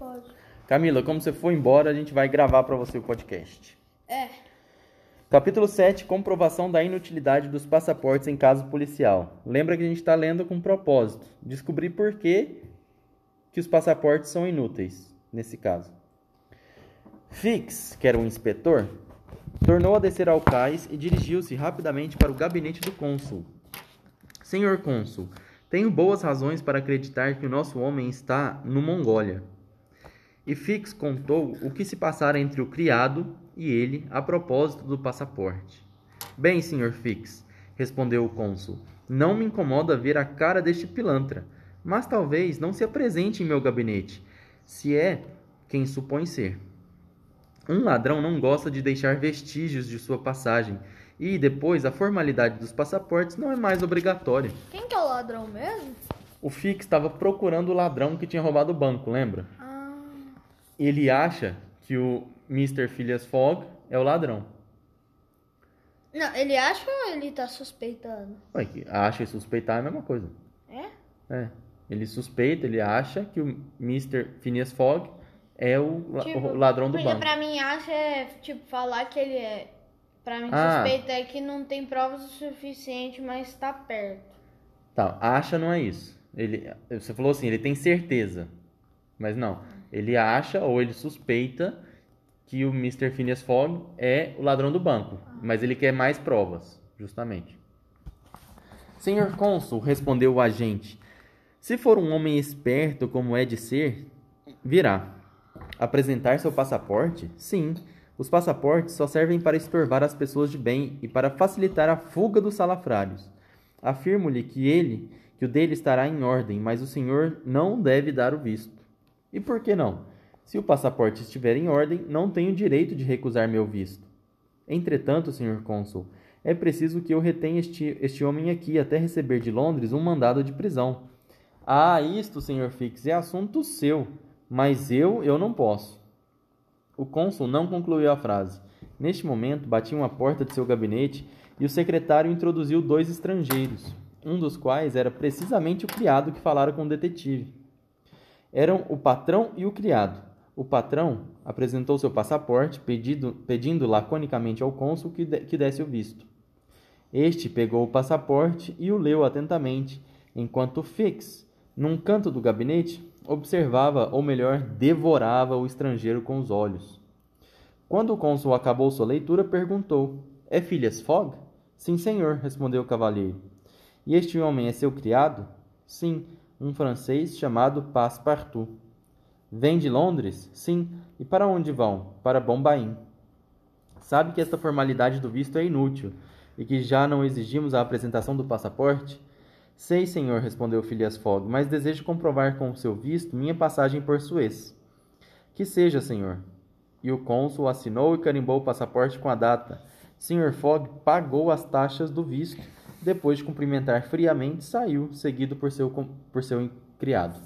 Pode. Camila, como você for embora, a gente vai gravar pra você o podcast. É. Capítulo 7, comprovação da inutilidade dos passaportes em caso policial. Lembra que a gente está lendo com propósito, descobrir por que, que os passaportes são inúteis nesse caso. Fix, que era o inspetor, tornou a descer ao cais e dirigiu-se rapidamente para o gabinete do cônsul. Senhor cônsul, tenho boas razões para acreditar que o nosso homem está no Mongólia. E Fix contou o que se passara entre o criado e ele a propósito do passaporte. Bem, senhor Fix, respondeu o cônsul, não me incomoda ver a cara deste pilantra, mas talvez não se apresente em meu gabinete, se é quem supõe ser. Um ladrão não gosta de deixar vestígios de sua passagem, e depois a formalidade dos passaportes não é mais obrigatória. Quem que é o ladrão mesmo? O Fix estava procurando o ladrão que tinha roubado o banco, lembra? Ele acha que o Mr. Phileas Fogg é o ladrão. não, ele acha ou ele tá suspeitando? Ué, acha e suspeitar é a mesma coisa. É? É. Ele suspeita, ele acha que o Mr. Phineas Fogg é o, Tipo, o ladrão do Porque banco. pra mim acha é, tipo, falar que ele é. Pra mim, Ah. suspeita é que não tem provas o suficiente, mas tá perto. Tá, acha não é isso. Ele, você falou assim, ele tem certeza. Mas não. Ele acha ou ele suspeita que o Mr. Phineas Fogg é o ladrão do banco. Mas ele quer mais provas, justamente. Senhor cônsul, respondeu o agente, se for um homem esperto como é de ser, virá. Apresentar seu passaporte? Sim. Os passaportes só servem para estorvar as pessoas de bem e para facilitar a fuga dos salafrários. Afirmo-lhe que ele, que o dele estará em ordem, mas o senhor não deve dar o visto. E por que não? Se o passaporte estiver em ordem, não tenho direito de recusar meu visto. Entretanto, senhor cônsul, é preciso que eu retenha este, este homem aqui até receber de Londres um mandado de prisão. Ah, isto, senhor Fix, é assunto seu, mas eu, eu não posso. O cônsul não concluiu a frase. Neste momento, batiam a porta de seu gabinete e o secretário introduziu dois estrangeiros, um dos quais era precisamente o criado que falara com o detetive. Eram o patrão e o criado. O patrão apresentou seu passaporte, pedido, pedindo laconicamente ao cônsul que, de, que desse o visto. Este pegou o passaporte e o leu atentamente, enquanto Fix, num canto do gabinete, observava, ou melhor, devorava o estrangeiro com os olhos. Quando o cônsul acabou sua leitura, perguntou: É Phileas Fogg? Sim, senhor, respondeu o cavalheiro. E este homem é seu criado? Sim, um francês chamado Passepartout. Vem de Londres? Sim. E para onde vão? Para Bombaim. Sabe que esta formalidade do visto é inútil e que já não exigimos a apresentação do passaporte? Sei, senhor, respondeu Phileas Fogg, mas desejo comprovar com o seu visto minha passagem por Suez. Que seja, senhor. E o cônsul assinou e carimbou o passaporte com a data. Sr. Fogg pagou as taxas do visto. Depois de cumprimentar friamente, saiu, seguido por seu, por seu criado.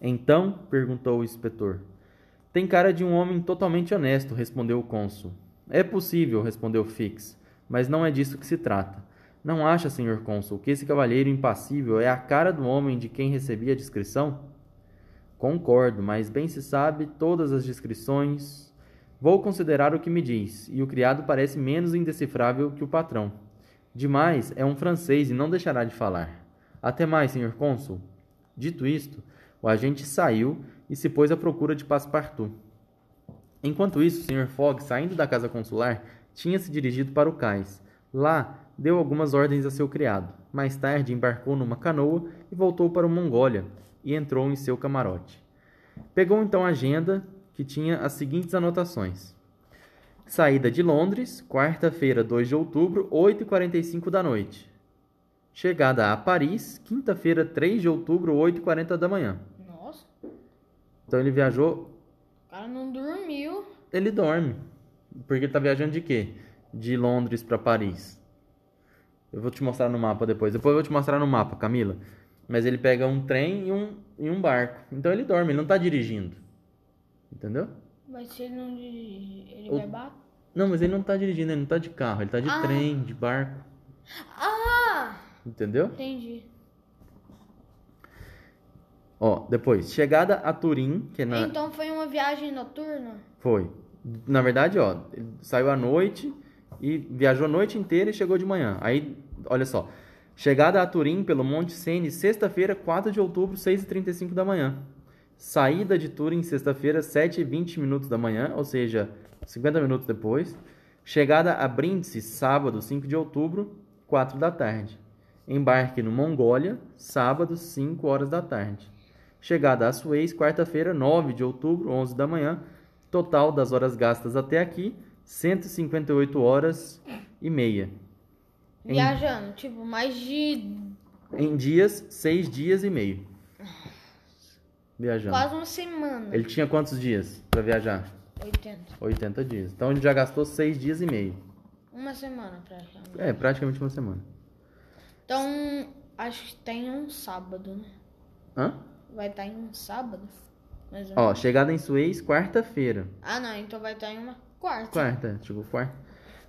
Então, perguntou o inspetor. Tem cara de um homem totalmente honesto, respondeu o cônsul. É possível, respondeu Fix, mas não é disso que se trata. Não acha, senhor cônsul, que esse cavalheiro impassível é a cara do homem de quem recebi a descrição? Concordo, mas bem se sabe todas as descrições. Vou considerar o que me diz, e o criado parece menos indecifrável que o patrão. Demais, é um francês e não deixará de falar. Até mais, senhor cônsul. Dito isto, o agente saiu e se pôs à procura de Passepartout. Enquanto isso, Sr. Fogg, saindo da casa consular, tinha se dirigido para o cais. Lá, deu algumas ordens a seu criado. Mais tarde, embarcou numa canoa e voltou para o Mongólia e entrou em seu camarote. Pegou então a agenda, que tinha as seguintes anotações. Saída de Londres, quarta-feira, 2 de outubro, 8h45 da noite. Chegada a Paris, quinta-feira, 3 de outubro, 8h40 da manhã. Nossa, Então ele viajou, o cara não dormiu. ele dorme. Porque ele tá viajando de quê? De Londres para Paris. Eu vou te mostrar no mapa depois. Depois eu vou te mostrar no mapa, Camila. Mas ele pega um trem e um, e um barco. Então ele dorme, ele não tá dirigindo. Entendeu? Mas se ele não dirigir, ele vai bater. Não, mas ele não tá dirigindo, ele não tá de carro, ele tá de Ah. trem, de barco. Ah! Entendeu? Entendi. Ó, depois, chegada a Turim, que é na... Então foi uma viagem noturna? Foi. Na verdade, ó, ele saiu à noite e viajou a noite inteira e chegou de manhã. Aí, olha só. Chegada a Turim pelo Monte Sene, sexta-feira, 4 de outubro, 6h35 da manhã. Saída de Turim, sexta-feira, 7h20 minutos da manhã, ou seja, 50 minutos depois. Chegada a Brindisi, sábado, 5 de outubro, 4 da tarde. Embarque no Mongólia, sábado, 5 horas da tarde. Chegada a Suez, quarta-feira, 9 de outubro, 11 da manhã. Total das horas gastas até aqui, 158 horas e meia. Em- Viajando, tipo, mais de Em dias, 6 dias e meio. Viajando. quase uma semana. Ele tinha quantos dias para viajar? 80. 80 dias. Então ele já gastou 6 dias e meio. Uma semana praticamente. É, praticamente uma semana. Então, acho que tem um sábado, né? Hã? Vai estar em um sábado? Ó, chegada em Suez, quarta-feira. Ah, não, então vai estar em uma quarta. Quarta, chegou quarta.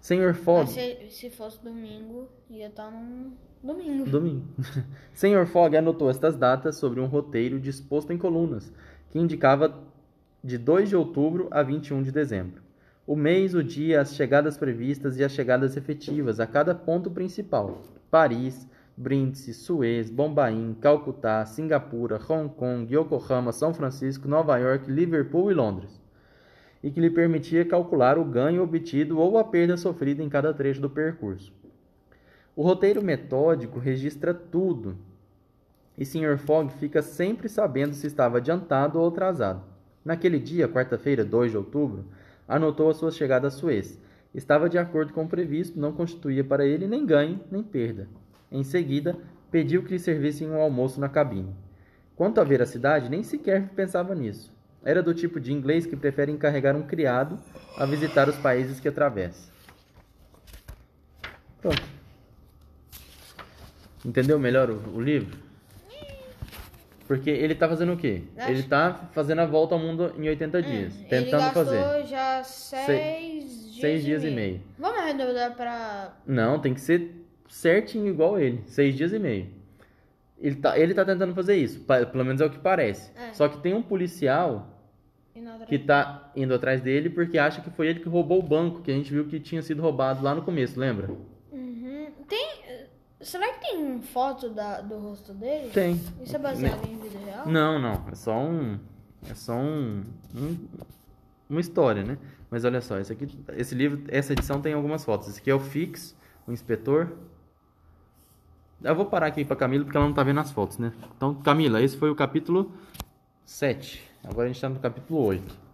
Senhor Fogg. se, se fosse domingo, ia estar num domingo. Domingo. Senhor Fogg anotou estas datas sobre um roteiro disposto em colunas, que indicava de 2 de outubro a 21 de dezembro. O mês, o dia, as chegadas previstas e as chegadas efetivas a cada ponto principal: Paris, Brindisi, Suez, Bombaim, Calcutá, Singapura, Hong Kong, Yokohama, São Francisco, Nova York, Liverpool e Londres. E que lhe permitia calcular o ganho obtido ou a perda sofrida em cada trecho do percurso. O roteiro metódico registra tudo, e Sr. Fogg fica sempre sabendo se estava adiantado ou atrasado. Naquele dia, quarta-feira, 2 de outubro, anotou a sua chegada a Suez. Estava de acordo com o previsto, não constituía para ele nem ganho nem perda. Em seguida, pediu que lhe servissem um almoço na cabine. Quanto à veracidade, nem sequer pensava nisso. Era do tipo de inglês que prefere encarregar um criado a visitar os países que atravessa. Pronto. Entendeu melhor o, o livro? Porque ele tá fazendo o quê? Acho- Ele tá fazendo a volta ao mundo em 80 dias. Ele tentando gastou fazer. já seis, dias, seis dias e meio. Vamos arredondar pra... Não, tem que ser certinho igual ele. Seis dias e meio. Ele tá, ele tá tentando fazer isso. Pelo menos é o que parece. É. Só que tem um policial que tá indo atrás dele porque acha que foi ele que roubou o banco, que a gente viu que tinha sido roubado lá no começo, lembra? Uhum. Tem... Será que tem foto da, do rosto dele? Tem. Isso é baseado em vida real? Não, não. É só um. É só um. um- uma história, né? Mas olha só, esse aqui, esse livro, essa edição tem algumas fotos. Esse aqui é o Fix, o inspetor. Eu vou parar aqui pra Camila porque ela não tá vendo as fotos, né? Então, Camila, esse foi o capítulo 7. Agora a gente tá no capítulo 8.